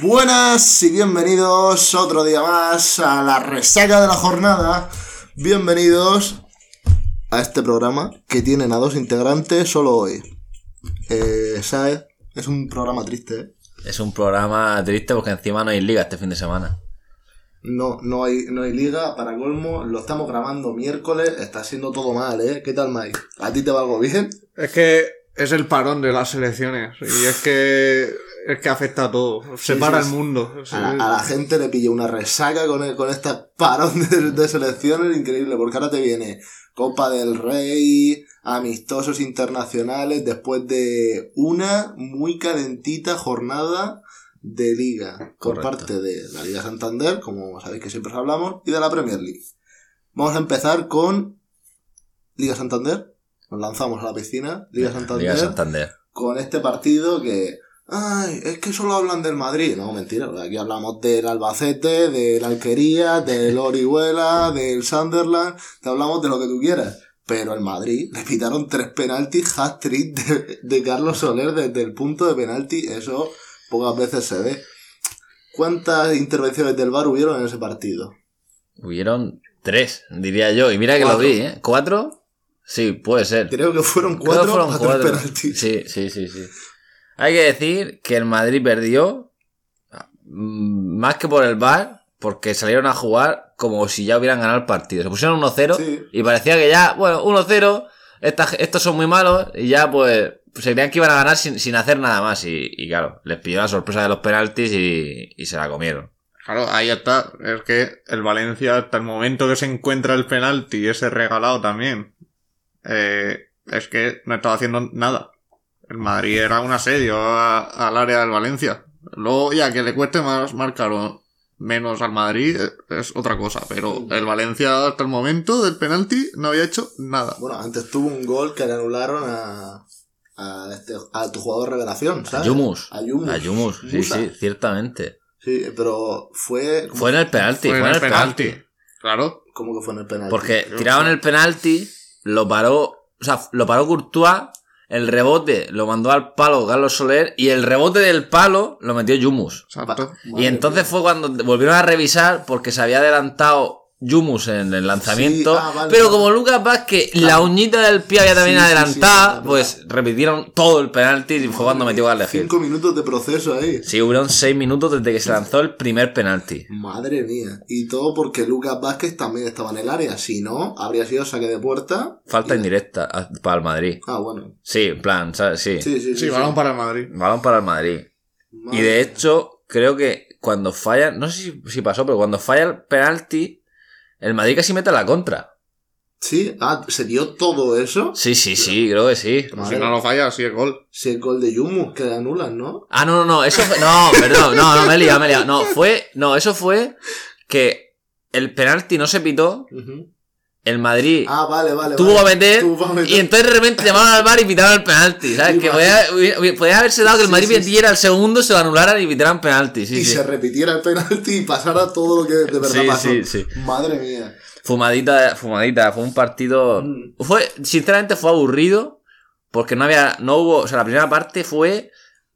Buenas y bienvenidos otro día más a la resaca de la jornada. Bienvenidos a este programa que tienen a dos integrantes solo hoy. Eh, Saez, es un programa triste, ¿eh? Es un programa triste porque encima no hay liga este fin de semana. No, no hay, no hay liga, para colmo, lo estamos grabando miércoles, está siendo todo mal, ¿eh? ¿Qué tal, Mike? ¿A ti te va algo bien? Es que es el parón de las elecciones y es que es que afecta a todo, separa sí, el mundo. A la, a la gente le pilla una resaca con, el- con esta parón de, de selecciones increíble, porque ahora te viene Copa del Rey, amistosos internacionales, después de una muy calentita jornada de liga por Correcto. parte de la Liga Santander, como sabéis que siempre os hablamos, y de la Premier League. Vamos a empezar con Liga Santander. Nos lanzamos a la piscina. Liga Santander Liga Santander. con este partido que. Ay, es que solo hablan del Madrid. No, mentira. Aquí hablamos del Albacete, del Alquería, del Orihuela, del Sunderland. Te hablamos de lo que tú quieras. Pero el Madrid le pitaron tres penaltis, hat-trick de, de Carlos Soler desde el punto de penalti. Eso pocas veces se ve. ¿Cuántas intervenciones del VAR hubieron en ese partido? Hubieron tres, diría yo. Y mira que Cuatro. lo vi, ¿eh? ¿Cuatro? Sí, puede ser. Creo que fueron Creo cuatro fueron cuatro. penaltis. Sí, sí, sí, sí. Hay que decir que el Madrid perdió mm, más que por el VAR, porque salieron a jugar como si ya hubieran ganado el partido. Se pusieron 1-0 Sí. y parecía que ya, bueno, 1-0, esta- estos son muy malos y ya pues se creían que iban a ganar sin, sin hacer nada más. Y, y claro, les pilló la sorpresa de los penaltis y, y se la comieron. Claro, ahí está. Es que el Valencia, hasta el momento que se encuentra el penalti, ese regalado también, eh, es que no estaba haciendo nada. El Madrid era un asedio a- al área del Valencia. Luego, ya que le cueste más marcar o menos al Madrid, eh, es otra cosa. Pero el Valencia, hasta el momento del penalti, no había hecho nada. Bueno, antes tuvo un gol que le anularon a, a, este, a tu jugador revelación, A ¿sabes? Yumus. A Yumus. A Yumus, sí, Musa. sí, ciertamente. Sí, pero fue... Fue en el penalti, Fue fue, en el penalti. Claro. ¿Cómo que fue en el penalti? Porque tiraron el penalti, lo paró, o sea, lo paró Courtois, el rebote lo mandó al palo Carlos Soler y el rebote del palo lo metió Yumus. Exacto. Y entonces fue cuando volvieron a revisar porque se había adelantado Yumus en el lanzamiento. Sí, ah, vale, pero vale. como Lucas Vázquez, la uñita del pie había también Sí, sí, sí, adelantada, pues repitieron todo el penalti y fue cuando metió Garle Gil. Cinco minutos de proceso ahí. Sí, hubieron seis minutos desde que se lanzó el primer penalti. Madre mía. Y todo porque Lucas Vázquez también estaba en el área. Si no, habría sido saque de puerta. Falta Y- indirecta a- para el Madrid. Ah, bueno. Sí, en plan, ¿sabes? Sí. Sí, sí, sí. Sí, balón para el Madrid. Balón para el Madrid. Madre Y de hecho, creo que cuando falla, no sé si, si pasó, pero cuando falla el penalti, el Madrid casi mete la contra. Sí, ah, ¿se dio todo eso? Sí, sí, sí, creo que sí. Pero si no lo falla, sí es gol. Si el gol de Yumus que le anulan, ¿no? Ah, no, no, no, eso fue, no, perdón, no, no, me he liado, me he liado. No, fue, no, eso fue que el penalti no se pitó. El Madrid Ah, vale, vale. tuvo vale. a meter, y entonces de repente llamaron al bar y pitaron el penalti, ¿sabes? Sí, que podía, podía haberse dado que el Madrid sí, el segundo, se lo anularan y pitaran penalti, sí, y se repitiera el penalti y pasara todo lo que de verdad pasó. Madre mía. Fumadita, fumadita, fue un partido. Mm. Fue, sinceramente, fue aburrido. Porque no había, no hubo, o sea, la primera parte fue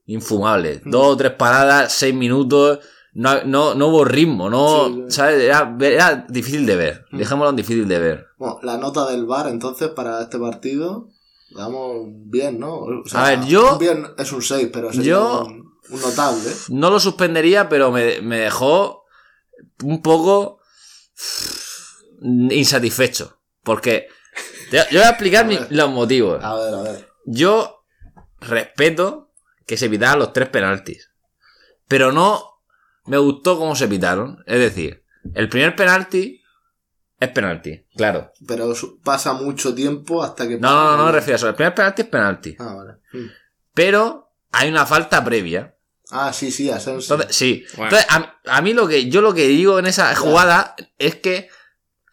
infumable. Mm. Dos o tres paradas, seis minutos. No, no, no hubo ritmo, no, Sí. ¿sabes? Era, era difícil de ver. Mm. Dejémoslo difícil de ver. Bueno, la nota del VAR entonces para este partido, damos bien, ¿no? O A ver, yo- un Bien es un 6, pero yo- un, un notable. No lo suspendería, pero me, me dejó un poco insatisfecho. Porque yo yo voy a explicar A los motivos. A ver, a ver. Yo respeto que se pitaran los tres penaltis. Pero no me gustó cómo se pitaron. Es decir, el primer penalti es penalti, claro. Pero pasa mucho tiempo hasta que... No, no, no, no me refiero a eso. El primer penalti es penalti. Ah, vale. Mm. Pero hay una falta previa. Ah, sí, sí, Asensio. Entonces, sí. Bueno. Entonces, a, a mí lo que yo lo que digo en esa jugada es que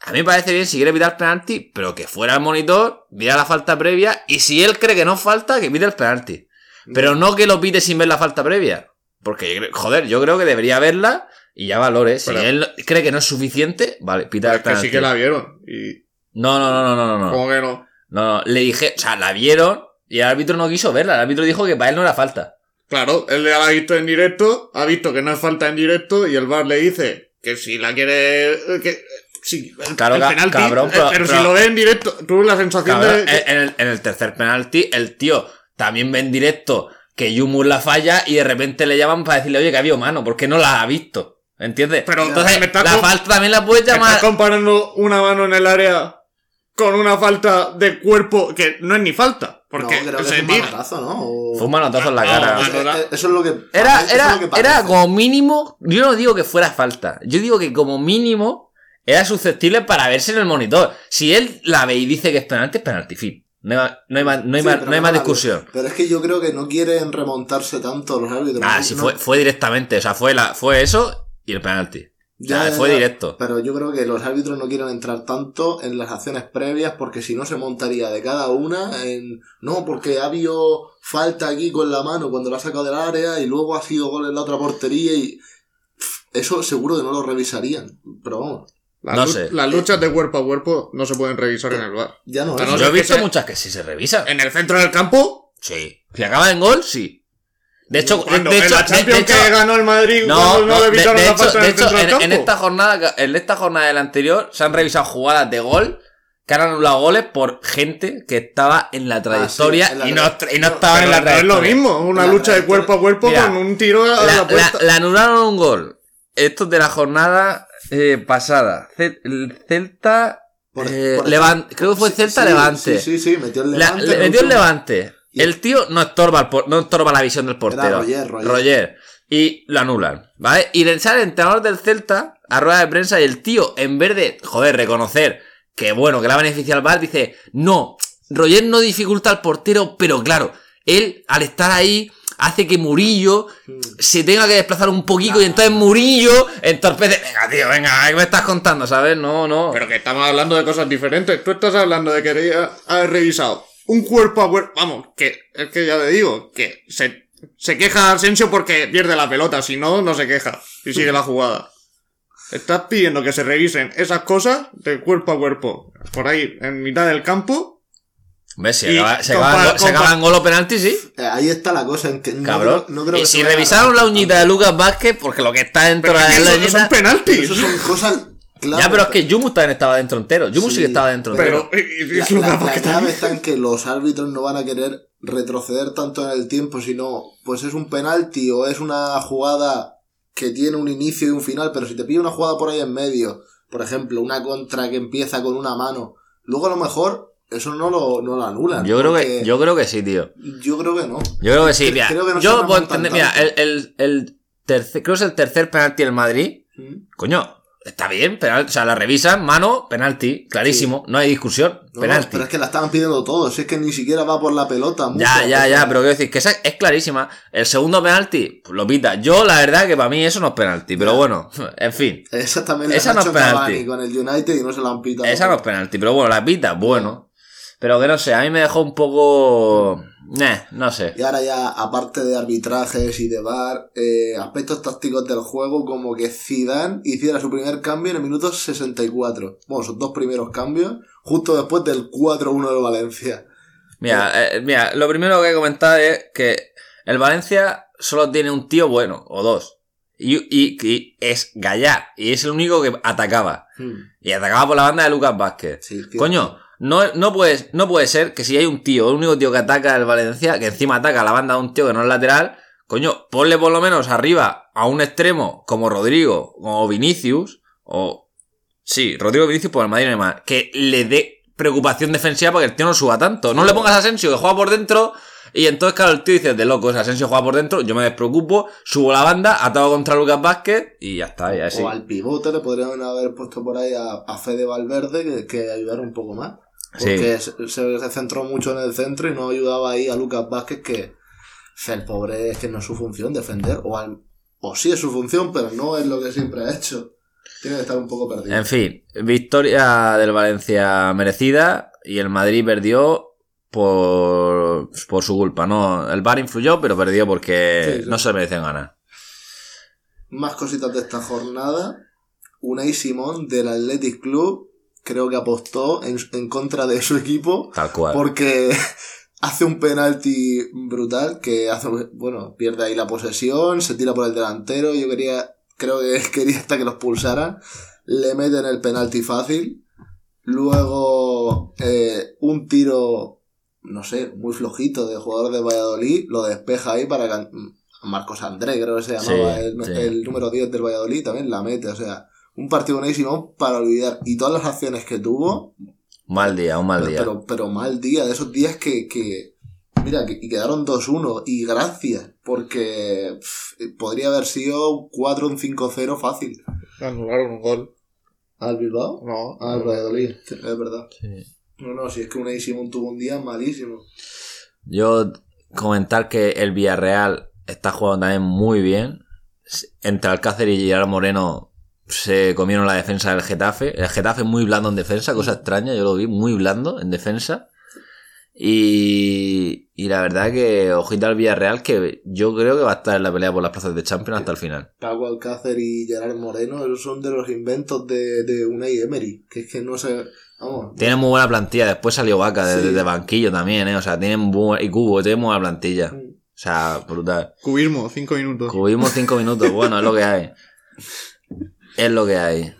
a mí me parece bien si quiere pitar penalti, pero que fuera el monitor, viera la falta previa y si él cree que no falta, que pite el penalti. Pero no que lo pite sin ver la falta previa. Porque, yo creo- joder, yo creo que debería verla y ya valore. Si él cree que no es suficiente, vale, pita Es que sí que la vieron. Y. No, no, no, no, no, no. ¿Cómo que no? No, no, le dije, o sea, la vieron y el árbitro no quiso verla. El árbitro dijo que para él no era falta. Claro, él la ha visto en directo, ha visto que no es falta en directo y el VAR le dice que si la quiere... eh, Que, sí, el, Claro, el penalti, cabrón, eh, pero- pero, si lo ve en directo, tuve la sensación Cabrón, de... en, el, en el tercer penalti, el tío también ve en directo que Yumur la falla y de repente le llaman para decirle, oye, que había mano, porque no la ha visto. ¿Entiendes? Pero entonces me estás la falta también la puedes ¿Estás llamar. comparando una mano en el área con una falta de cuerpo que no es ni falta? Porque no, creo que se es un manotazo, ¿no? O- Fue un manotazo en la No, cara. no, Eso, no, no. eh, eso es lo que. Era, es era, lo que parece. era como mínimo. Yo no digo que fuera falta. Yo digo que como mínimo era susceptible para verse en el monitor. Si él la ve y dice que es penalti, es penalti, fin. No hay, más- no hay más, no hay Sí, más, no hay más discusión. Pero es que yo creo que no quieren remontarse tanto los árbitros. Ah, sí, fue, fue directamente. O sea, fue, la, fue eso y el penalti. Ya, fue ya. directo. Pero yo creo que los árbitros no quieren entrar tanto en las acciones previas porque si no se montaría de cada una en... No, porque ha habido falta aquí con la mano cuando la ha sacado del área y luego ha sido gol en la otra portería y... Eso seguro que no lo revisarían. Pero vamos, Las, No sé. las luchas de cuerpo a cuerpo no se pueden revisar en el bar. ya no Ah, no, Yo he que visto se- muchas que sí se revisan. En el centro del campo, Sí. Si acaba en gol, sí. De hecho, de, cuando de en hecho, la de- Champions de hecho- que ganó el Madrid no, no, no, le de, evitaron de la hecho, falta en de el hecho, centro del en, campo. en esta jornada, en esta jornada del anterior, se han revisado jugadas de gol que han anulado goles por gente que estaba en la trayectoria en la y, no, y no estaban Pero en la no es trayectoria. lo mismo, una La lucha de trayectoria- cuerpo a cuerpo Mira, con un tiro a la, La, la, puerta. la anularon un gol. Esto es de la jornada eh, pasada. Ce- el Celta. Por- eh, por creo que fue sí, Celta sí, Levante. Sí, sí, sí, metió el La- Levante. le metió el. Levante. Y- El tío no estorba, el no estorba la visión del portero. Roger, Roger. Y lo anulan, ¿vale? Y le sale el entrenador del Celta a rueda de prensa y el tío, en vez de, joder, reconocer que bueno, que la beneficia al VAR, dice, no, Roger no dificulta al portero, pero claro, él al estar ahí hace que Murillo Mm. se tenga que desplazar un poquito y entonces Murillo entorpece... Venga, tío, venga, ¿qué me estás contando, sabes? No, no. Pero que estamos hablando de cosas diferentes. Tú estás hablando de que quería haber revisado un cuerpo a cuerpo. Vamos, que es que ya te digo, que se, se queja Asensio porque pierde la pelota. Si no, no se queja y sigue la jugada. Estás pidiendo que se revisen esas cosas de cuerpo a cuerpo. Por ahí, en mitad del campo. ¿Ves? Se Y acaba, se gol o penalti, sí. Eh, ahí está la cosa en que no Cabrón. creo- no creo y que si revisaron la uñita de Lucas Vázquez, porque lo que está dentro Pero de la eso uñita- son Pero penaltis. eso son cosas clave. Ya, pero es que Yumu también estaba dentro entero. Yumu sí, Sí, que estaba dentro entero. Pero, y- y La, la- la clave está en que los árbitros no van a querer retroceder tanto en el tiempo, sino pues es un penalti o es una jugada que tiene un inicio y un final, pero si te pide una jugada por ahí en medio, por ejemplo, una contra que empieza con una mano, luego a lo mejor eso no lo, no lo anulan. yo creo que, yo creo que sí, tío. yo creo que no. Yo creo que sí, mira. creo que no se yo puedo entender, mira, el, el, el tercer, creo que es el tercer penalti del Madrid. Mm. Coño, está bien, penal, o sea, la revisan, mano, penalti, clarísimo, no hay discusión, No, penalti. Pero es que la estaban pidiendo todos, es que ni siquiera va por la pelota. mucho, Ya, ya, ya, pero quiero decir que esa es clarísima. El segundo penalti, pues lo pita. Yo, la verdad, que para mí eso no es penalti, pero Ya. bueno, en fin. Esa también la Esa han no es penalti. Con el United y no se la han pitado. Esa no es penalti, pero bueno, la pita, bueno. Pero que no sé, a mí me dejó un poco. Nah, no sé. Y ahora ya, aparte de arbitrajes y de VAR, eh, aspectos tácticos del juego, como que Zidane hiciera su primer cambio en el minuto 64. Bueno, sus dos primeros cambios, justo después del 4-1 de Valencia. Mira, eh, mira, lo primero que hay que comentar es que el Valencia solo tiene un tío bueno, o dos. Y, y, y es Gallá, y es el único que atacaba. Hmm, Y atacaba por la banda de Lucas Vázquez. sí. Coño, no, no, puedes, no puede ser que si hay un tío, el único tío que ataca el Valencia, que encima ataca a la banda de un tío que no es lateral, coño, ponle por lo menos arriba a un extremo como Rodrigo, como Vinicius, o... Sí, Rodrigo Vinicius por el Madrid que le dé preocupación defensiva porque el tío no suba tanto. No le pongas a Asensio que juega por dentro y entonces, claro, el tío dice, de locos, Asensio juega por dentro, yo me despreocupo, subo la banda, ataco contra Lucas Vázquez y ya está, ya. O al pivote le podrían haber puesto por ahí a, a Fede Valverde que, que ayudara un poco más. Porque se, se- se centró mucho en el centro y no ayudaba ahí a Lucas Vázquez que el pobre es que no es su función defender. O, al- o sí es su función, pero no es lo que siempre ha hecho. Tiene que estar un poco perdido. En fin, victoria del Valencia merecida y el Madrid perdió por, por su culpa. No, el Bar influyó, pero perdió porque Sí, sí. no se merecen ganar. Más cositas de esta jornada. Unai Simón del Athletic Club creo que apostó en, en contra de su equipo Tal cual. porque hace un penalti brutal que hace, bueno, pierde ahí la posesión, se tira por el delantero, yo quería, creo que quería hasta que los pulsaran, le meten el penalti fácil, luego eh, un tiro, no sé, muy flojito de jugador de Valladolid, lo despeja ahí para que Marcos André, creo que se llamaba, Sí, el, sí. el número 10 del Valladolid, también la mete, o sea, un partido buenísimo para olvidar, y todas las acciones que tuvo, Mal día, un mal pero, día. pero, pero mal día, de esos días que, que mira, que, y quedaron 2-1 y gracias, porque pff, podría haber sido 4 un 5-0 fácil. Anularon un gol. ¿Al Bilbao? No. Al Valladolid, es verdad. Sí. No, no, si es que Unai Simón tuvo un día malísimo. Yo comentar que el Villarreal está jugando también muy bien. Entre Alcácer y Gerard Moreno se comieron la defensa del Getafe. El Getafe muy blando en defensa, cosa extraña, yo lo vi muy blando en defensa. Y, y la verdad que ojito al Villarreal que yo creo que va a estar en la pelea por las plazas de Champions hasta el final. Paco Alcácer y Gerard Moreno, esos son de los inventos de, de Unai Emery, que es que no sé, vamos, Tienen muy buena plantilla, después salió Vaca de, Sí. de banquillo también, ¿eh? O sea, tienen bu- y Cubo, tienen buena plantilla. Mm. O sea, brutal. Cubismo, cinco minutos. Cubimos cinco minutos, bueno, es lo que hay. Es lo que hay.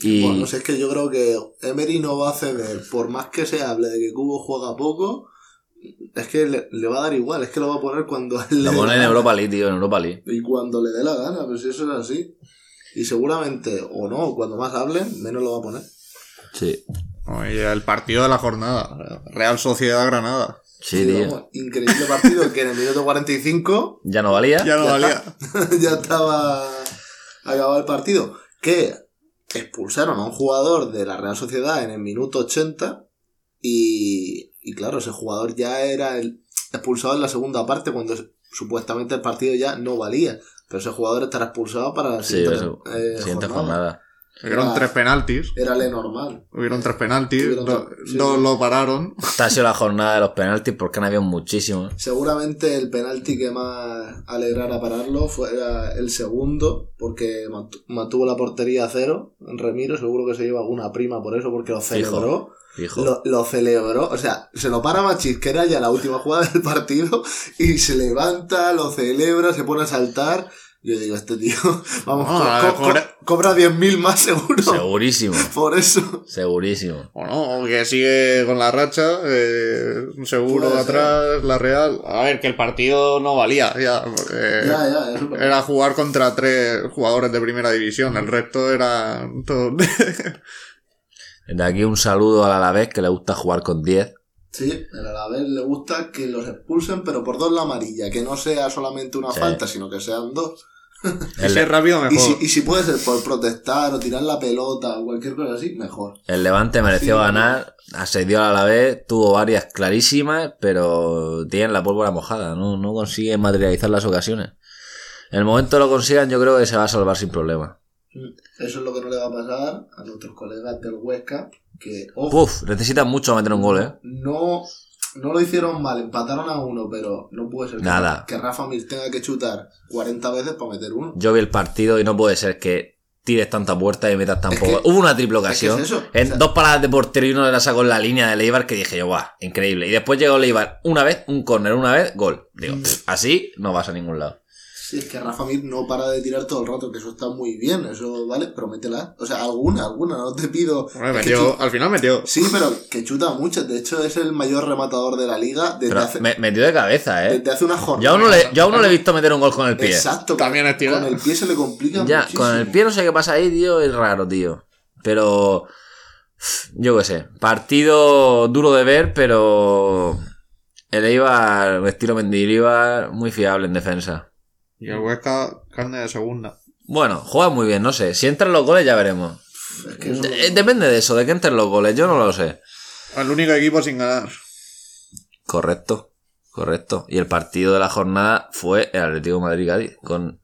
Y Bueno, no sé, es que yo creo que Emery no va a ceder, por más que se hable de que Cubo juega poco, es que le, le va a dar igual, es que lo va a poner cuando él le lo ponen la en gana. Europa League, tío, en Europa League. Y cuando le dé la gana, pues eso es así. Y seguramente, o no, cuando más hablen, menos lo va a poner. Sí, Oye, el partido de la jornada. Real Sociedad Granada. sí, Y tío. vamos, increíble partido que en el minuto 45 Ya no valía. Ya no Ya valía. ya estaba acabado el partido. Que expulsaron a un jugador de la Real Sociedad en el minuto 80 y, y claro, ese jugador ya era el expulsado en la segunda parte cuando supuestamente el partido ya no valía. Pero ese jugador estará expulsado para la Sí, siguiente, eso. eh, Siguiente jornada. jornada. Hubieron Era- tres penaltis. Era le normal. Hubieron tres penaltis. Hubieron do- tres, sí, lo pararon. Esta ha sido la jornada de los penaltis porque han habido muchísimos. Seguramente el penalti que más alegrara pararlo fuera el segundo, porque mantu- mantuvo la portería a cero. Remiro seguro que se lleva alguna prima por eso, porque lo celebró. Fijo. Lo, lo celebró, o sea, se lo para Machisquera ya la última jugada del partido y se levanta, lo celebra, se pone a saltar. Yo digo, este tío, vamos, No, co- a co- lo mejor- co- cobra 10.000 más seguro. Segurísimo. Por eso. Segurísimo. O no, que sigue con la racha. eh, un seguro de atrás, la Real. A ver, que el partido no valía. Ya, porque Ya, ya, eso. Era jugar contra tres jugadores de primera división. El resto era todo. Desde aquí un saludo al Alavés que le gusta jugar con 10. Sí, pero a la vez le gusta que los expulsen, pero por dos la amarilla, que no sea solamente una Sí. falta, sino que sean dos. Y El, si es rápido, Y mejor. si, y si puede ser por protestar o tirar la pelota o cualquier cosa así, mejor. el Levante mereció ganar, asedió al Alavés, tuvo varias clarísimas, pero tienen la pólvora mojada, no, no consiguen materializar las ocasiones. En el momento lo consigan, yo creo que se va a salvar sin problema. Eso es lo que no le va a pasar a nuestros colegas del Huesca, que, ojo, Puf, necesitan mucho meter un gol, ¿eh? no, no lo hicieron mal, empataron a uno, pero no puede ser que- Nada. que Rafa Mir tenga que chutar 40 veces para meter uno. Yo vi el partido y no puede ser que tires tanta puerta y metas tan Es que- Hubo una triple es que ocasión. es eso, en o sea- dos paradas de portero y uno la sacó en la línea de Leibar que dije yo, guau, increíble. Y después llegó Leibar una vez, un córner una vez, gol. Digo, Mm. pff, así no vas a ningún lado. Sí, es que Rafa Mir no para de tirar todo el rato, que eso está muy bien, eso vale, prométela. O sea, alguna, alguna, no te pido. Metió- al final metió. Sí, pero que chuta mucho. De hecho, es el mayor rematador de la liga desde, Pero hace, me metió de cabeza, ¿eh? desde hace una jornada. Yo aún no le, yo aún no le he visto meter un gol con el pie. Exacto. También es con el pie se le complica Ya, muchísimo. con el pie no sé qué pasa ahí, tío, es raro, tío. Pero. Yo qué sé. Partido duro de ver, pero. El Eibar, estilo Mendilibar, muy fiable en defensa. Y el Huesca, carne de segunda. Bueno, juega muy bien, no sé. Si entran los goles ya veremos. Es que eso- De- depende de eso, de que entren los goles, yo no lo sé. El único equipo sin ganar. Correcto, correcto. Y el partido de la jornada fue el Atlético Madrid-Cádiz, con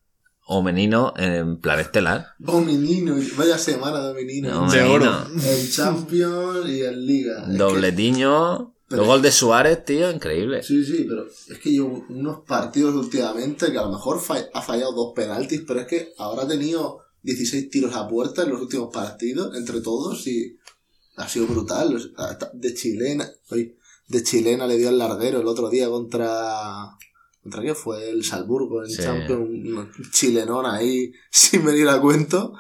Omenino en plan estelar. Oh, menino, vaya semana de menino. De oro. Omenino. En Champions y en Liga. Es Dobletiño. Pero- El gol de Suárez, tío, increíble. sí, sí, pero es que llevo unos partidos últimamente que a lo mejor ha fallado dos penaltis, pero es que ahora ha tenido 16 tiros a puerta en los últimos partidos, entre todos, y ha sido brutal. De chilena, de chilena le dio el larguero el otro día contra. ¿Contra qué fue? El Salzburgo en Sí. Champions, un chilenón ahí sin venir a cuento.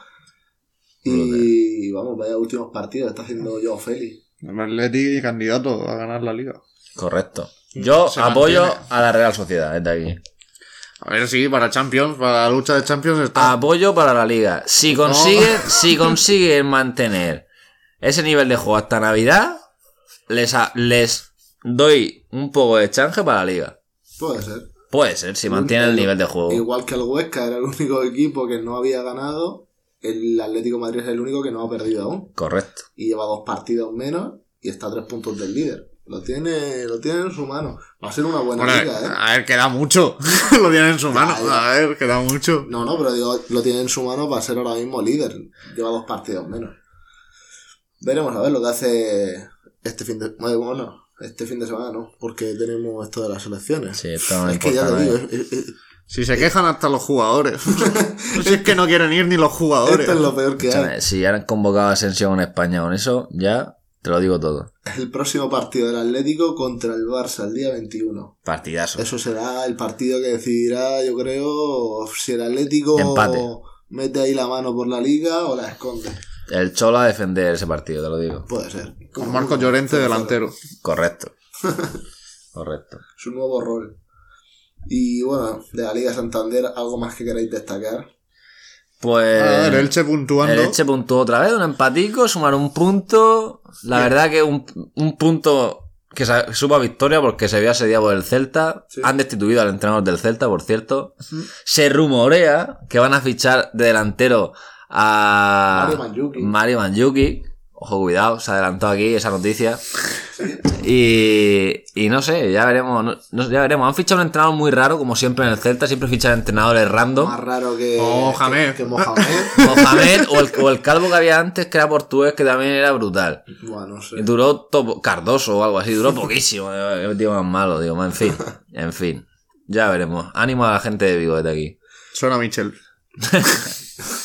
Y vamos, vaya últimos partidos, está haciendo Joao Félix. El Atleti candidato a ganar la liga. Correcto. Yo Se apoyo mantiene. a la Real Sociedad desde aquí. A ver si para Champions, para la lucha de Champions está. Apoyo para la liga. Si consiguen, si consiguen mantener ese nivel de juego hasta Navidad, les, a- les doy un poco de chanje para la liga. Puede ser. Puede ser, si mantienen el nivel de juego. Igual que el Huesca era el único equipo que no había ganado, el Atlético de Madrid es el único que no ha perdido aún. Correcto. Y lleva dos partidos menos y está a tres puntos del líder. Lo tiene, lo tiene en su mano. Va a ser una buena Bueno, liga, ¿eh? a ver, queda mucho. Lo tiene en su mano. A ver, queda mucho. No, no, pero digo, lo tiene en su mano para ser ahora mismo líder. Lleva dos partidos menos. Veremos a ver lo que hace este fin de bueno, este fin de semana, ¿no? Porque tenemos esto de las elecciones. Sí, me es que ya te digo, nada. es- es- es- Si se quejan hasta los jugadores. si es que no quieren ir ni los jugadores. esto es lo peor que hay. Si han convocado a Asensio en España con eso, ya te lo digo todo. El próximo partido del Atlético contra el Barça el día 21. Partidazo. Eso será el partido que decidirá, yo creo, si el Atlético Empate. mete ahí la mano por la liga o la esconde. El Cholo a defender ese partido, te lo digo. Puede ser. Con Marcos Llorente delantero. Correcto. Correcto. Su nuevo rol. Y bueno, de la Liga Santander, ¿algo más que queráis destacar? Pues. A ver, Elche puntuando. El Elche puntuó otra vez, un empatico, sumar un punto. La Bien. verdad que un, un punto que sa- supo a victoria porque se había asediado por el Celta. Sí. Han destituido al entrenador del Celta, por cierto. Se rumorea que van a fichar de delantero a Mario Mandzukic. Mario Mandzukic. Ojo, cuidado, se adelantó aquí esa noticia. Y, y no sé, ya veremos, no- no- ya veremos. Han fichado un entrenador muy raro, como siempre en el Celta, siempre fichan entrenadores random. Más raro que, que Mohamed. Mohamed o el, o el calvo que había antes, que era portugués, que también era brutal. bueno, no sé. Y duró to- Cardoso o algo así, duró poquísimo. eh, Tío más malo, digo, en fin. En fin. Ya veremos. Ánimo a la gente de Vigo desde aquí. Suena Michel.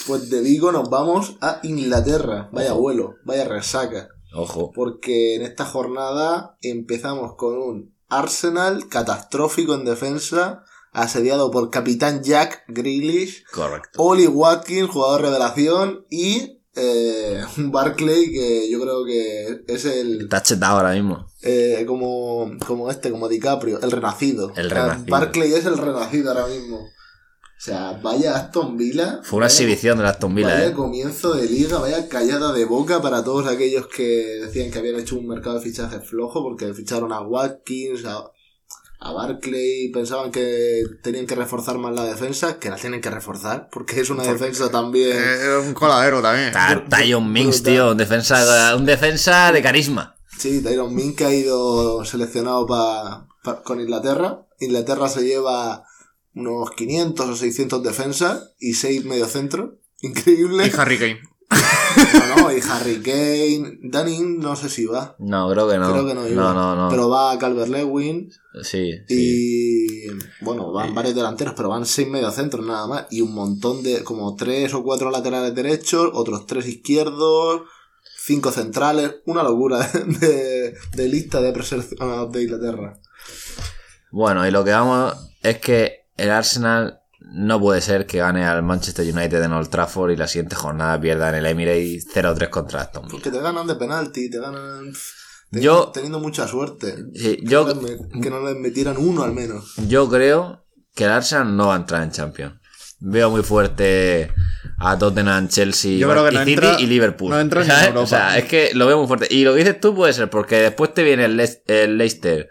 Pues de Vigo nos vamos a Inglaterra. Vaya vuelo, vaya resaca. Ojo. Porque en esta jornada empezamos con un Arsenal catastrófico en defensa, asediado por capitán Jack Grealish, Correcto. Oli Watkins, jugador revelación, y eh, un Barclay que yo creo que es el Está chetado ahora mismo. eh, como, como este, como DiCaprio, el renacido. El renacido. Barclay es el renacido ahora mismo. O sea, vaya Aston Villa. Fue una vaya- exhibición de la Aston Villa, Vaya eh. comienzo de liga, vaya callada de boca para todos aquellos que decían que habían hecho un mercado de fichajes flojo porque ficharon a Watkins, a, a Barclay, pensaban que tenían que reforzar más la defensa, que la tienen que reforzar porque es una defensa también. Un coladero también. Tyron Mings, brutal. tío. Un defensa, un defensa de carisma. Sí, Tyron Mink ha ido seleccionado pa- pa- con Inglaterra. Inglaterra se lleva unos 500 o 600 defensas y 6 mediocentros. Increíble. Y Harry Kane. No, no, y Harry Kane. Dunning no sé si va. No, creo que no. Creo que no iba. No, no, no. Pero va Calvert Lewin Sí, sí. y. Bueno, van varios delanteros, pero van seis mediocentros nada más. Y un montón de. como tres o cuatro laterales derechos, otros tres izquierdos, cinco centrales. Una locura de, de lista de preseleccionados de Inglaterra. Bueno, y lo que vamos es que el Arsenal no puede ser que gane al Manchester United en Old Trafford y la siguiente jornada pierda en el Emirates 0-3 contra Aston Villa. Porque te ganan de penalti, te ganan. teniendo- Yo- Teniendo mucha suerte. Sí, yo, no les met- que no les metieran uno al menos. yo creo que el Arsenal no va a entrar en Champions. Veo muy fuerte a Tottenham, Chelsea, Yo creo que y no City entra- y Liverpool. no entra en. Europa. O sea, es que lo veo muy fuerte. Y lo que dices tú puede ser porque después te viene el Leicester.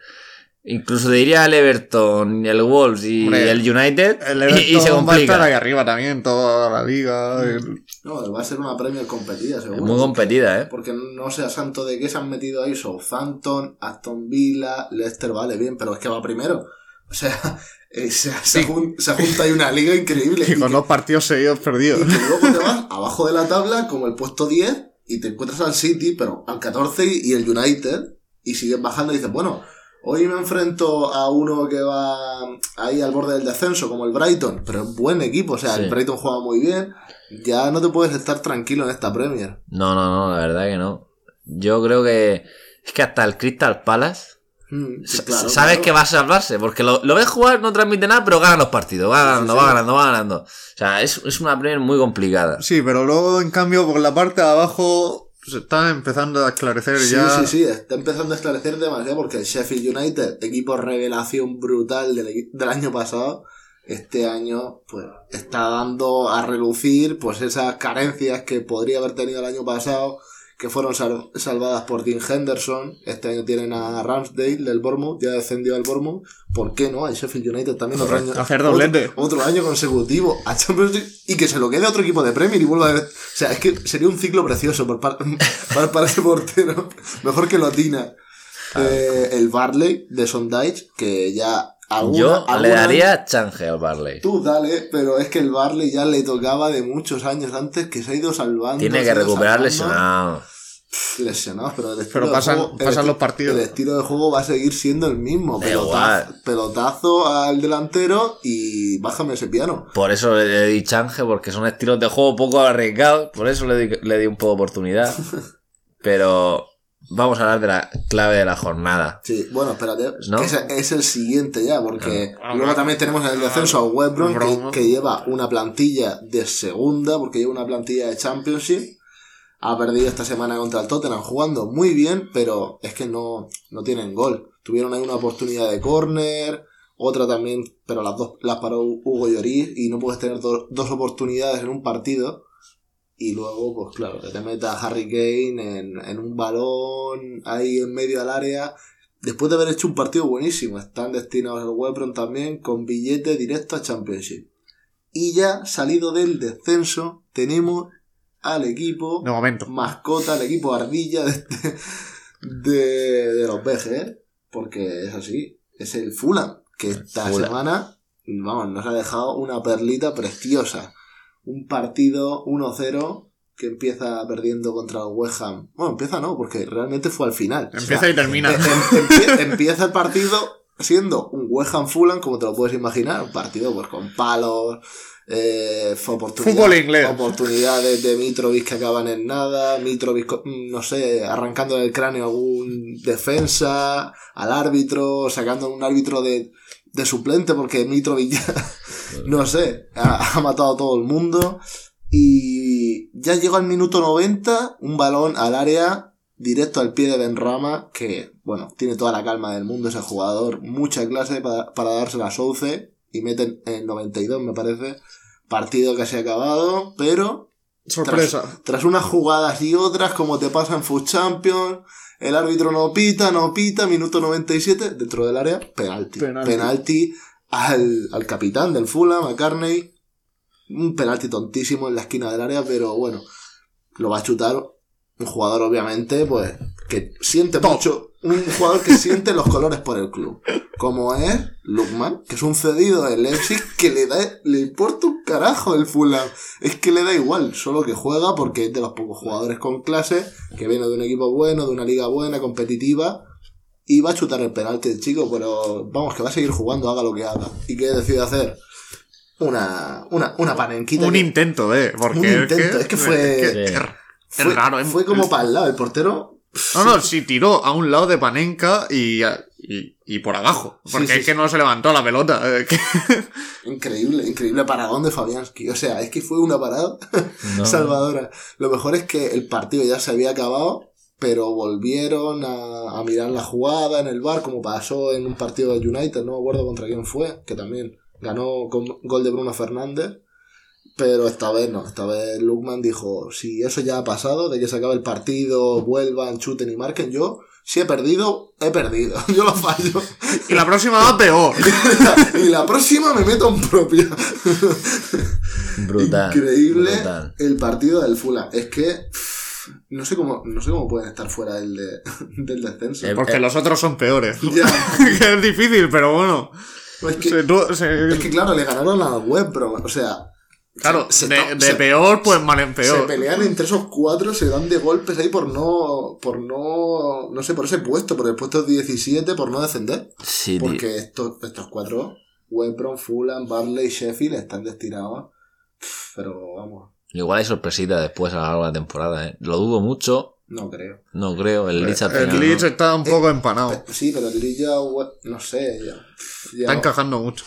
Incluso te diría el Everton, el Wolves y Hombre, el United. El y- y, se Everton va a estar ahí complica. arriba también, toda la liga. el- No, va a ser una Premier competida, seguro. Es muy competida, ¿eh? Porque no sea santo de que se han metido ahí Southampton, Aston Villa, Leicester, vale, bien, pero es que va primero. O sea, eh, se, se jun- se junta ahí una liga increíble. Y Y con que, dos partidos seguidos perdidos. y que luego te vas abajo de la tabla como el puesto 10 y te encuentras al City, pero al 14 y, y el United, y sigues bajando y dices, bueno, hoy me enfrento a uno que va ahí al borde del descenso, como el Brighton, pero es buen equipo, o sea, Sí. el Brighton juega muy bien, ya no te puedes estar tranquilo en esta Premier. No, no, no, la verdad que no. Yo creo que es que hasta el Crystal Palace Mm, sí, S- claro, sabes claro. que va a salvarse, porque lo, lo ves jugar, no transmite nada, pero gana los partidos, va ganando, sí. va ganando, va ganando. O sea, es, es una Premier muy complicada. Sí, pero luego, en cambio, por la parte de abajo se está empezando a esclarecer Sí, ya. sí, sí, está empezando a esclarecer demasiado porque el Sheffield United, equipo revelación brutal del, del año pasado, este año pues está dando a relucir pues esas carencias que podría haber tenido el año pasado, que fueron sal- salvadas por Dean Henderson. Este año tienen a Ramsdale del Bournemouth, ya descendió al Bournemouth. ¿Por qué no? El Sheffield United también otro año. Hacer doblete. Otro, otro año consecutivo a Champions League y que se lo quede a otro equipo de Premier y vuelva a... O sea, es que sería un ciclo precioso por par- para, para ese portero. Mejor que Lotina. Eh, el Barley de Sondage, que ya alguna, Yo alguna- le daría chance al Barley. Tú dale, pero es que el Barley ya le tocaba de muchos años antes que se ha ido salvando. Tiene que recuperar lesionado. Lesionados, pero el estilo Pero de pasan- juego- el pasan los partidos. El estilo de juego va a seguir siendo el mismo. Pelotazo, al delantero y bájame ese piano. Por eso le, le di chance, porque son estilos de juego poco arriesgados. Por eso le di, le di un poco de oportunidad. Pero vamos a hablar de la clave de la jornada. Sí, bueno, espérate. Es el siguiente ya, porque Ah, luego ah, también tenemos en el descenso a que, broma. que lleva una plantilla de segunda, porque lleva una plantilla de Championship. Ha perdido esta semana contra el Tottenham jugando muy bien, pero es que no, no tienen gol. Tuvieron ahí una oportunidad de córner, otra también, pero las dos las paró Hugo Lloris y no puedes tener do- dos oportunidades en un partido. Y luego, pues claro, que te meta Harry Kane en, en un balón ahí en medio del área. Después de haber hecho un partido buenísimo, están destinados al Webron también con billete directo a Championship. Y ya salido del descenso, tenemos al equipo De momento. mascota, el equipo ardilla de, este- de, de los BG, porque es así, es el Fulham, que esta Fulham. semana, vamos, nos ha dejado una perlita preciosa. Un partido 1-0 que empieza perdiendo contra el West Ham. Bueno, empieza no, porque realmente fue al final. O Empieza sea, y termina. em- em- empie- empieza el partido siendo un West Ham Fulham, como te lo puedes imaginar, un partido pues con palos, eh, fue oportunidad- Fútbol inglés. oportunidades de Mitrovic que acaban en nada, Mitrovic, mm, no sé, arrancando del cráneo a algún defensa, al árbitro, sacando un árbitro de, de suplente porque Mitrovic ya, no sé, ha, ha matado a todo el mundo. Y ya llegó al minuto 90, un balón al área, directo al pie de Benrama, que, bueno, tiene toda la calma del mundo ese jugador, mucha clase para, para dársela a Souce, y meten en 92, me parece. Partido que se ha acabado, pero Sorpresa. tras unas jugadas y otras, como te pasa en Food Champions, el árbitro no pita, no pita, minuto 97, dentro del área, penalti. Penalti. Penalti, al, al capitán del Fulham, a Carney. Un penalti tontísimo en la esquina del área, pero bueno, lo va a chutar un jugador, obviamente, pues, que siente Top. mucho. Un jugador que siente los colores por el club. Como es Lukman, que es un cedido del Leipzig que le da, le importa un carajo el Fulham. Es que le da igual, solo que juega porque es de los pocos jugadores con clase, que viene de un equipo bueno, de una liga buena, competitiva, y va a chutar el penalti el chico, pero vamos, que va a seguir jugando, haga lo que haga. ¿Y qué decide hacer? Una, una, una panenquita. Un que- intento, eh. Porque Un intento, es que fue- es, raro, ¿eh? fue como para el lado, el portero. No, no, sí tiró a un lado de Panenka y, y, y por abajo. Porque sí, es que no se levantó la pelota. eh, Increíble, increíble paradón de Fabianski. O sea, es que fue una parada No. salvadora. Lo mejor es que el partido ya se había acabado, pero volvieron a, a mirar la jugada en el bar, como pasó en un partido de United, no me acuerdo contra quién fue, que también ganó con gol de Bruno Fernández. Pero esta vez no, esta vez Lukman dijo, si eso ya ha pasado, de que se acabe el partido, vuelvan, chuten y marquen, yo, si he perdido, he perdido, yo lo fallo. Y la próxima va peor. y la próxima me meto en propia. Brutal. Increíble brutal. el partido del Fulham. Es que no sé cómo, no sé cómo pueden estar fuera del, de- del descenso. Eh, Porque los otros son peores. Ya. que es difícil, pero bueno. Es que, Se- tú- se- es que, claro, le ganaron a la web, pero, o sea, claro, se- de, se- de se- peor, pues mal en se peor. pelean entre esos cuatro, se dan de golpes ahí por no, por no, no sé, por ese puesto, por el puesto 17, por no descender. Sí, tío. Porque estos, estos cuatro, Webron, Fulham, Barley, Sheffield, están destinados. Pero vamos, Igual hay sorpresita después a lo largo de la temporada, ¿eh? Lo dudo mucho, No creo. No creo, el Leeds El. Leeds ¿no? está un poco empanado. Pe- Sí, pero el Leeds ya, no sé, ya, ya- Está encajando mucho.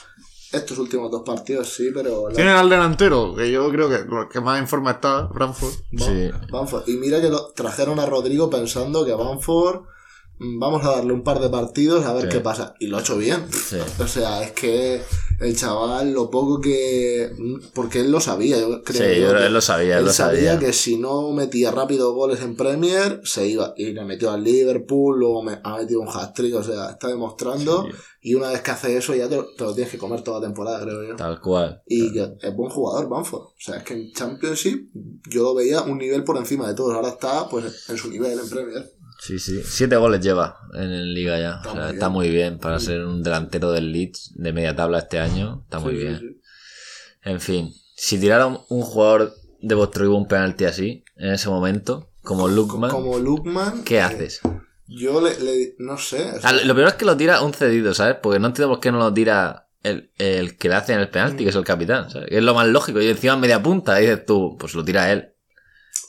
Estos últimos dos partidos sí, pero... la- Tienen al delantero, que yo creo que lo que más en forma está, Brentford. Sí. Banford. Y mira que lo, trajeron a Rodrigo pensando que a Banford vamos a darle un par de partidos a ver Sí. qué pasa. Y lo ha hecho bien. Sí. O sea, es que el chaval, lo poco que. Porque él lo sabía, yo creo. Sí, yo, él lo sabía, él él lo sabía sabía. que si no metía rápido goles en Premier, se iba. Y le metió al Liverpool, luego me, ha metido un hat-trick, o sea, está demostrando. Sí. Y una vez que hace eso, ya te, lo- te lo tienes que comer toda la temporada, creo yo. Tal cual. Y que es buen jugador, Banford. O sea, es que en Championship yo lo veía un nivel por encima de todos. Ahora está pues en su nivel en Premier. Sí, sí. Siete goles lleva en Liga ya. Está O sea, muy está bien. muy bien para ser un delantero del Leeds de media tabla este año. Está muy Sí, bien. sí. En fin, si tirara un, un jugador de vuestro un penalti así, en ese momento, como Lukman, Como Lukman. ¿qué eh, haces? Yo le, le- no sé. o sea, lo peor es que lo tira un cedido, ¿sabes? Porque no entiendo por qué no lo tira el, el que le hace en el penalti, que es el capitán, es lo más lógico. Y encima en media punta, dices tú, pues lo tira él.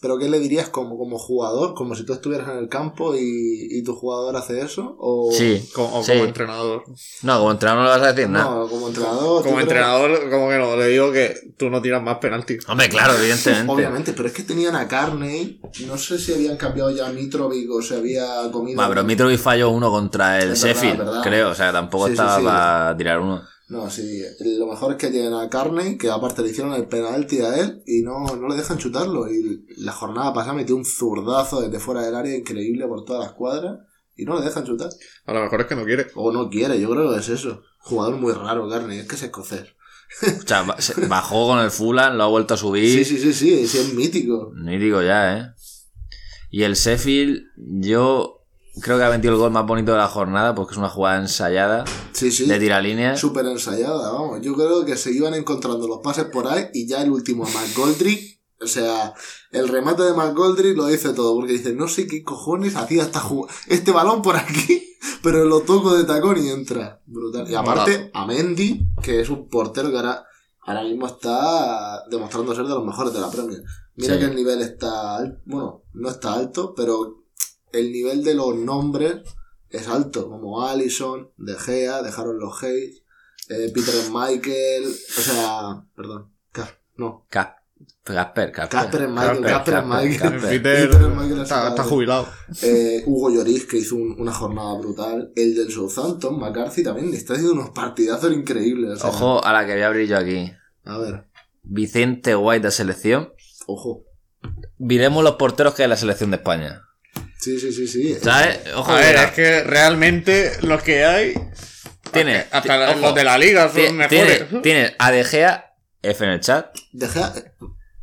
Pero ¿qué le dirías como, como jugador? Como si tú estuvieras en el campo y, y tu jugador hace eso. O, Sí, Como, o sí. como entrenador. No, como entrenador no le vas a decir nada. No, como entrenador. Como entrenador, como que no, le digo que tú no tiras más penaltis. Hombre, claro, evidentemente. Obviamente, pero es que tenían a Carney. No sé si habían cambiado ya a Mitrovic o se había comido. Va, pero Mitrovic falló uno contra el Sheffield, creo. O sea, tampoco Sí, sí, estaba sí. para tirar uno. No, sí. Lo mejor es que tienen a Carney, que aparte le hicieron el penalti a él y no, no le dejan chutarlo. Y la jornada pasada metió un zurdazo desde fuera del área increíble por todas las cuadras y no le dejan chutar. A lo mejor es que no quiere. O no quiere, yo creo que es eso. Jugador muy raro, Carney, es que es escocés. O sea, ba- se- bajó con el Fulham, lo ha vuelto a subir. Sí, sí, sí, sí, sí, es mítico. Ni digo ya, ¿eh? Y el Sheffield, yo creo que ha metido el gol más bonito de la jornada porque es una jugada ensayada Sí, sí. de tiralínea. Súper ensayada, vamos. Yo creo que se iban encontrando los pases por ahí y ya el último a McGoldrick, o sea, el remate de McGoldrick lo dice todo, porque dice, no sé qué cojones hacía esta este balón por aquí, pero lo toco de tacón y entra. Brutal. Y aparte, a Mendy, que es un portero que ahora, ahora mismo está demostrando ser de los mejores de la Premier. Mira Sí. que el nivel está alto, bueno, no está alto, pero el nivel de los nombres es alto, como Allison, De Gea, dejaron los Hayes, eh, Peter Michael, o sea, perdón, no, Ca- Casper, Casper. Casper Michael, Casper, Casper Casper, Michael, Casper. Peter, Peter Michael está, es está jubilado. eh, Hugo Lloris que hizo un- una jornada brutal, el del Southampton, McCarthy también, está haciendo unos partidazos increíbles. o sea, Ojo a la que voy a abrir yo aquí. A ver, Vicente White de selección. ojo. Viremos los porteros que hay en la selección de España. Sí, sí, sí, sí. ¿Sabes? Ojo, A ver, mira, es que realmente los que hay. tiene, Hasta ojo, los de la liga son mejores. Tiene, tiene a De Gea, F en el chat. De Gea, eh,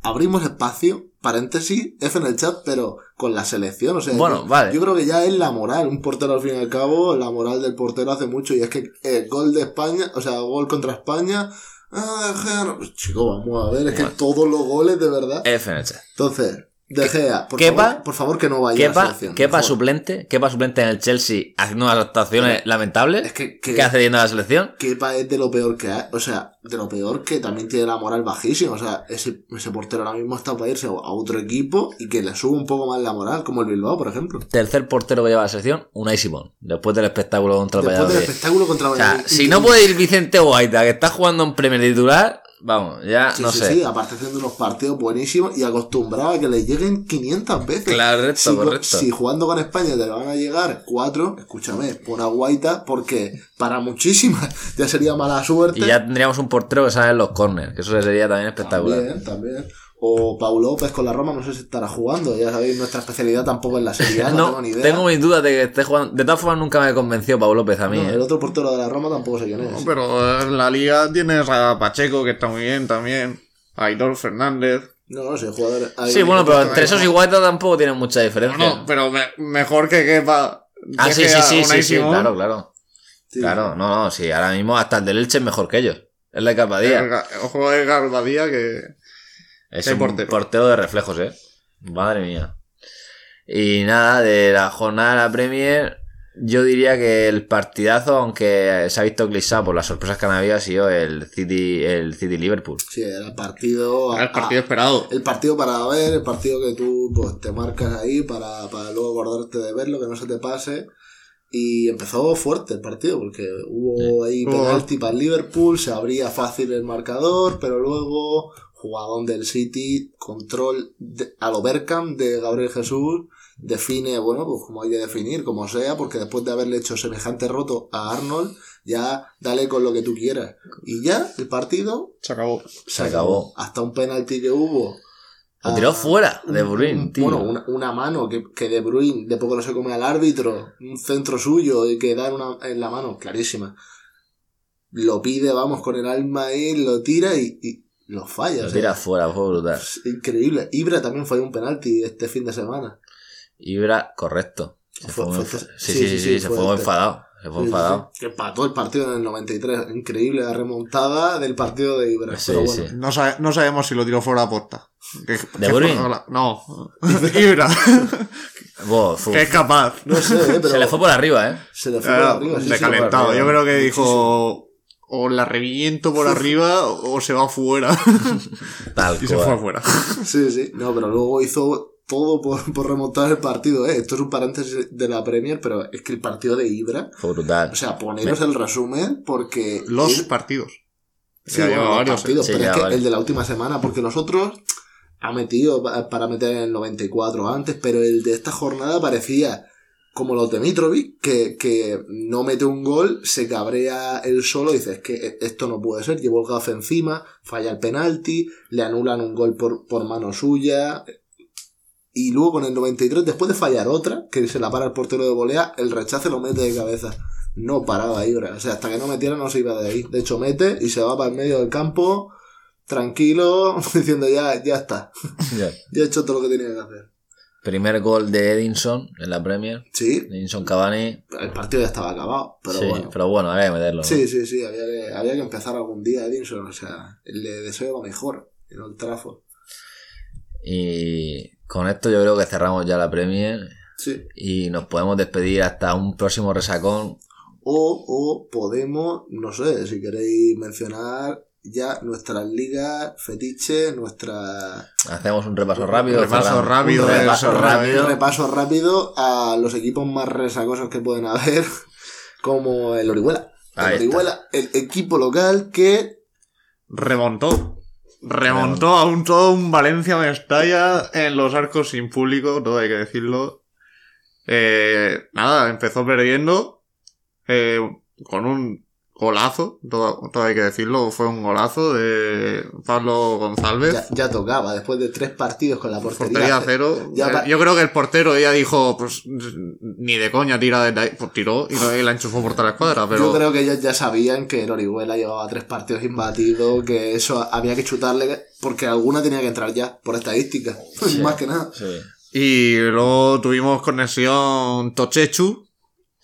abrimos espacio, paréntesis, F en el chat, pero con la selección, o sea, Bueno, yo, vale. yo creo que ya es la moral, un portero al fin y al cabo, la moral del portero hace mucho, y es que eh, gol de España, o sea, gol contra España, ah, De Gea, no, pues, chico, vamos a ver, es que todos los goles de verdad. F en el chat. Entonces, De Gea, por, Kepa- favor, por favor que no vaya a la Kepa, selección. Kepa suplente, Kepa suplente en el Chelsea haciendo unas actuaciones lamentables. Es que, que ¿Qué hace yendo a la selección? Kepa es de lo peor que hay, o sea, de lo peor que también tiene la moral bajísima, o sea, ese, ese portero ahora mismo está para irse a otro equipo y que le sube un poco más la moral, como el Bilbao, por ejemplo. Tercer portero que lleva a la selección, Unai Simón. Después del espectáculo contra el Después del Valladolid. espectáculo contra O sea, Valladolid. si no puede ir Vicente Guaita, que está jugando en Premier titular, vamos, ya Sí, no sí, sé. sí, aparte haciendo unos partidos buenísimos y acostumbrado a que le lleguen 500 veces. Correcto, si, correcto. si jugando con España te van a llegar 4, escúchame, pon a Guaita porque para muchísimas ya sería mala suerte. Y ya tendríamos un portero que sale en los corners, que eso sería también espectacular. También, también. O Pau López con la Roma, no sé si estará jugando. Ya sabéis, nuestra especialidad tampoco es la Serie A, no, No, tengo ni idea. tengo mis dudas de que esté jugando. De todas formas, nunca me convenció Pablo López a mí. No, ¿eh? el otro portero de la Roma tampoco sé quién es. No, pero en la liga tienes a Pacheco, que está muy bien también. A Aitor Fernández. No, no sé, jugadores. Sí, bueno, pero entre esos y Guaita tampoco tienen mucha diferencia. No, pero me- mejor que quepa. ah, sí, sí, sí, sí, sí, claro, claro. Sí. Claro, no, no, sí, ahora mismo hasta el del Elche es mejor que ellos. Es la Capadía. Ojo de Garbadía que. Es un portero. portero. de reflejos, eh. Madre mía. Y nada, de la jornada de la Premier, Yo diría que el partidazo, aunque se ha visto eclipsado por las sorpresas que han habido, ha sido el City, el City Liverpool. Sí, era el partido. Era el partido a- esperado. el partido para ver, el partido que tú pues, te marcas ahí para, para luego acordarte de verlo, que no se te pase. Y empezó fuerte el partido, porque hubo ahí penalti para el Liverpool, se abría fácil el marcador, pero luego jugadón del City, control de, a lo Berkham de Gabriel Jesús, define, bueno, pues como hay que definir, como sea, porque después de haberle hecho semejante roto a Arnold, ya dale con lo que tú quieras. Y ya, el partido Se acabó. Se acabó. Hasta un penalti que hubo. Lo tiró Ah, fuera de Bruyne, un- tío. Bueno, una, una mano que, que de Bruin, de poco no se come al árbitro, un centro suyo y que da en una, en la mano, clarísima. Lo pide, vamos, con el alma ahí, lo tira y, y lo falla. Lo o sea, tira fuera, fue brutal. es increíble. Ibra también falló un penalti este fin de semana. Ibra, correcto. Se Fue- fue muy fue- sí, sí, sí, sí, sí, sí, se fue muy este. enfadado. Se fue Sí, enfadado. sí, Que empató el partido en el 93. Increíble la remontada del partido de Ibra. Sí, pero bueno, sí. No, sabe- no sabemos si lo tiró fuera a posta. Que- ¿De que-? No. Ibra. Que es capaz. no sé, eh, pero Se le fue por arriba, ¿eh? se le fue por Ah, arriba. sí, de sí, calentado. por Yo creo que dijo. O la reviento por arriba o se va fuera. Tal y se fue afuera. Sí, sí. No, pero luego hizo todo por, por remontar el partido, ¿eh? Esto es un paréntesis de la Premier, pero es que el partido de Ibra... Fue brutal. O sea, poneros el resumen porque... Los él- partidos. Sí, bueno, los varios, partidos, sí, pero ya es que el de la última semana, porque los otros ha metido pa- para meter en el 94 antes, pero el de esta jornada parecía como los de Mitrovic, que, que no mete un gol, se cabrea él solo y dice, es que esto no puede ser, llevó el gafe encima, falla el penalti, le anulan un gol por, por mano suya, y luego con el 93, después de fallar otra, que se la para el portero de volea, el rechace lo mete de cabeza. No paraba Ibra. O sea, hasta que no metiera no se iba de ahí. De hecho, mete y se va para el medio del campo, tranquilo, diciendo ya, ya está. Ya. Ya he hecho todo lo que tenía que hacer. Primer gol de Edinson en la Premier. Sí, Edinson Cavani. el partido ya estaba acabado, pero sí, bueno. pero bueno, había que meterlo. ¿no? Sí, sí, sí, había que, había que empezar algún día Edinson. O sea, le deseo lo mejor en el trafo. Y con esto yo creo que cerramos ya la Premier Sí. y nos podemos despedir hasta un próximo resacón. O, o podemos, no sé, si queréis mencionar ya nuestras ligas fetiche, nuestra Hacemos un repaso rápido. repaso cerramos. rápido Un repaso rápido. un repaso rápido a los equipos más resacosos que pueden haber, como el Orihuela. El. Orihuela, el equipo local que Remontó. Remontó a un todo un Valencia Mestalla en los arcos sin público, todo hay que decirlo. Eh, nada, empezó perdiendo eh, con un golazo, todo, todo hay que decirlo, fue un golazo de Pablo González. ya, ya tocaba, después de tres partidos con la portería. Portería cero. Ya Eh, Yo creo que el portero ya dijo, pues ni de coña tira desde ahí. Pues tiró y la enchufó por toda la escuadra, pero... Yo creo que ellos ya sabían que el Orihuela llevaba tres partidos imbatidos, que eso había que chutarle, porque alguna tenía que entrar ya, por estadística, más que nada. Sí. Y luego tuvimos conexión Tochechu,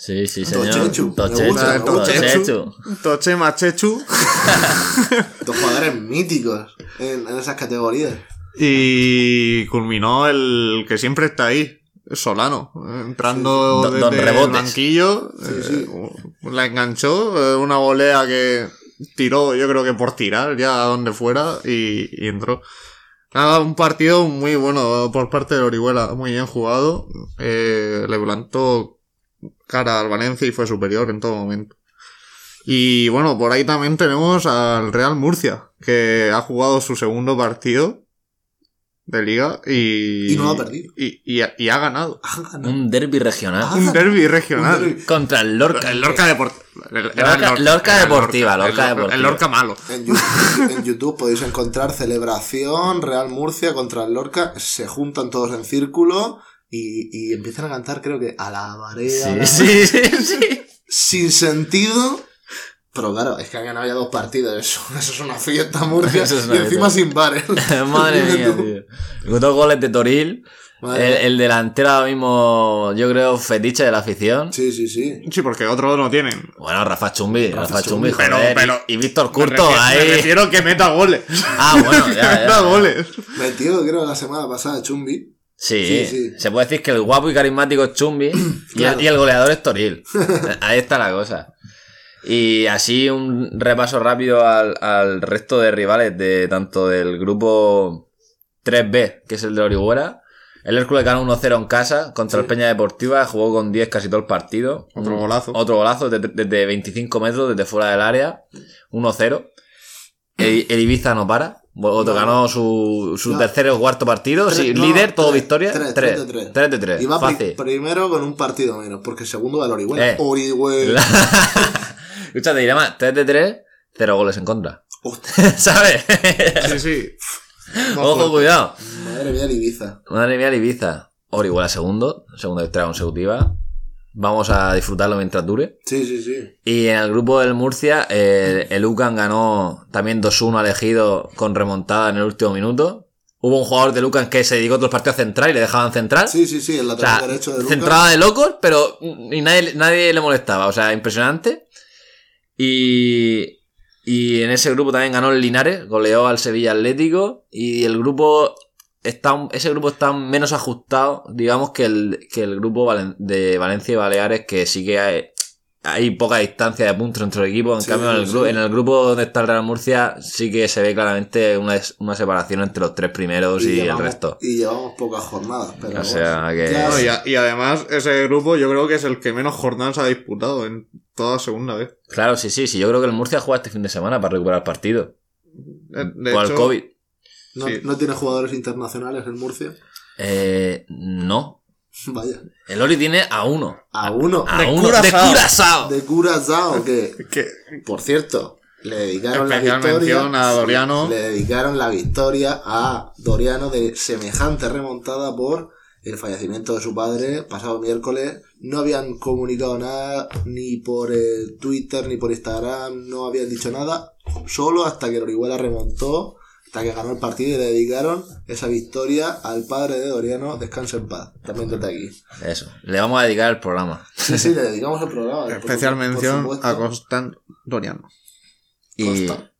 Sí, sí, señor. Tochechu, Tochechu. Toche Machechu. Dos jugadores míticos en, en esas categorías. Y culminó el que siempre está ahí, Solano, entrando Don- desde don el banquillo. sí. eh, La enganchó, eh, una volea que tiró, yo creo que por tirar ya a donde fuera y, y entró. Nada, un partido muy bueno por parte de Orihuela, muy bien jugado. Eh, le plantó cara al Valencia y fue superior en todo momento. Y bueno, por ahí también tenemos al Real Murcia, que ha jugado su segundo partido de liga y, Y no ha perdido. Y, y ha- y ha ganado. Un derby regional. Ah, Un derby un regional. derbi. Contra el Lorca. El Lorca Deportivo. Lorca- Lorca Deportiva, Lorca Deportiva. El Lorca malo. En YouTube, en YouTube podéis encontrar celebración, Real Murcia contra el Lorca, se juntan todos en círculo y, y empiezan a cantar, creo que a la marea. Sí, sí, sí, sí. Sin sentido. Pero claro, es que han ganado ya dos partidos. Eso, eso es una fiesta, Murcia. Eso es una y encima fiesta. sin bares. Madre mía, tío. Dos goles de Toril. El, delantero ahora mismo, yo creo, fetiche de la afición. Sí, sí, sí. Sí, porque otros no tienen. Bueno, Rafa Chumbi, Rafa, Rafa Chumbi, Chumbi. joder, Pero- pero- y, y Víctor Me Curto Me ahí. refiero que meta goles. Ah, bueno, que ya, meta ya. goles. Metido, creo, la semana pasada Chumbi. Sí, Sí, sí. se puede decir que el guapo y carismático es Chumbi y, Claro. el, y el goleador es Toril. Ahí está la cosa. Y así un repaso rápido al, al resto de rivales de tanto del grupo 3B, que es el de Orihuela. El Hércules ganó 1-0 en casa contra el Peña Deportiva, jugó con 10 casi todo el partido. Otro golazo. Otro golazo desde, desde 25 metros, desde fuera del área. 1-0. El, el Ibiza no para. Otro No. ganó su, su No. tercer o cuarto partido. Tres- sí, no, líder, todo tres, victoria. tres, 3 tres tres. 3 de 3. Y va pri- Fácil. primero con un partido menos, porque segundo va el Orihuela. Eh. Orihuela. Escucha, te diré más. 3 de 3, 0 goles en contra. ¿Sabes? Sí, sí. no Ojo, fuerte. cuidado. Madre mía, Ibiza. Madre mía, Ibiza. Orihuela segundo. Segunda victoria consecutiva. Vamos a disfrutarlo mientras dure. Sí, sí, sí. Y en el grupo del Murcia, eh, el UCAN ganó también 2-1 elegido con remontada en el último minuto. Hubo un jugador del UCAN que se dedicó todo el partido a centrar y le dejaban centrar. Sí, sí, sí, el o lateral sea, derecho de Lucas. centrada de locos, pero y nadie, nadie le molestaba. O sea, impresionante. Y, y en ese grupo también ganó el Linares, goleó al Sevilla Atlético. Y el grupo está, un- ese grupo está menos ajustado, digamos, que el, que el grupo de Valencia y Baleares, que sí que hay, hay poca distancia de puntos entre los equipos. En Sí, cambio, en el, sí. en el grupo donde está el Real Murcia, sí que se ve claramente una, una separación entre los tres primeros y, el llevamos- resto. Y llevamos pocas jornadas. Pero O sea, bueno, que- ya No, sí. y, a- y además, ese grupo yo creo que es el que menos jornadas ha disputado en toda segunda vez. Claro, sí, sí, sí. Yo creo que el Murcia juega este fin de semana para recuperar el partido. Eh, De Por el COVID. No, sí. no tiene jugadores internacionales en Murcia. Eh, no. Vaya. El Ori tiene a uno. A uno. A De uno de Curazao. De Curazao, que, que por cierto, le dedicaron la especial victoria. mención a Doriano. Le dedicaron la victoria a Doriano de semejante remontada por el fallecimiento de su padre pasado miércoles. No habían comunicado nada ni por el Twitter ni por Instagram, no habían dicho nada. Solo hasta que el Orihuela remontó, hasta que ganó el partido y le dedicaron esa victoria al padre de Doriano. Descansa en paz. También desde aquí. Eso. Le vamos a dedicar el programa. Sí, sí, le dedicamos el programa. especial por mención a Constant Doriano. Y, Costa.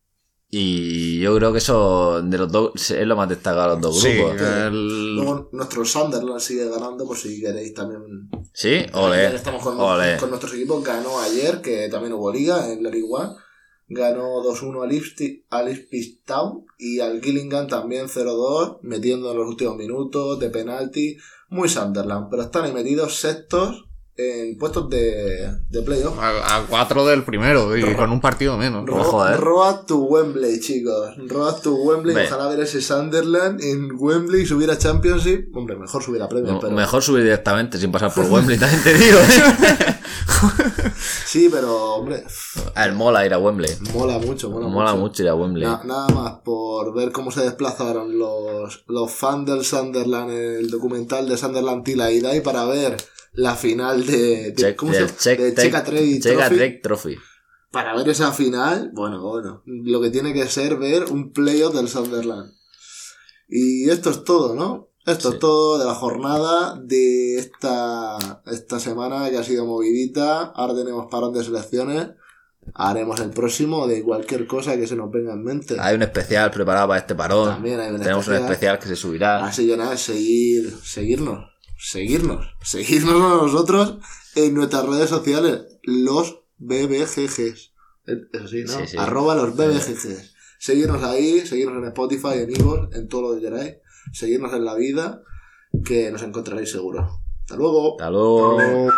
y yo creo que eso de los dos es lo más destacado de los dos Sí, grupos. el- Luego nuestro Sunderland sigue ganando por si queréis también Sí, ole. estamos con, ole. con nuestros equipos. Ganó ayer, que también hubo liga en la League One. Ganó 2-1 al Ipswich, al Ipswich Town y al Gillingham también 0-2, metiendo en los últimos minutos de penalti. Muy Sunderland, pero están ahí metidos sextos en puestos de, de playoff. a, a cuatro del primero y con un partido menos. Ro- joder. Road to Wembley, chicos. Road to Wembley. Ve. Ojalá ver ese Sunderland en Wembley y subir a Championship. Hombre, mejor subir a Premier, pero... Mejor subir directamente sin pasar por Wembley, también te digo. ¿eh? Sí, pero, hombre, él mola ir a Wembley. mola mucho, mola, Mola mucho. mucho ir a Wembley. Na- nada más por ver cómo se desplazaron los, los fans del Sunderland en el documental de Sunderland Tila y Dai para ver la final de, de, Check- ¿cómo se? Check- de Trade Trophy. Para ver esa final, bueno, bueno, lo que tiene que ser ver un playoff del Sunderland. Y esto es todo, ¿no? Esto Sí. es todo de la jornada de esta, esta semana que ha sido movidita. Ahora tenemos parón de selecciones. Haremos el próximo de cualquier cosa que se nos venga en mente. Hay un especial preparado para este parón. También hay un Tenemos un especial. especial que se subirá. Así que nada, seguir, seguirnos, seguirnos, seguirnos a nosotros en nuestras redes sociales, los BBGGs. Eh, Eso sí, ¿no? Sí, sí. Arroba los BBGGs. Seguirnos ahí, seguirnos en Spotify, en Ivo, en todo lo que queráis. Seguirnos en la vida, que nos encontraréis seguro. Hasta luego. Hasta luego.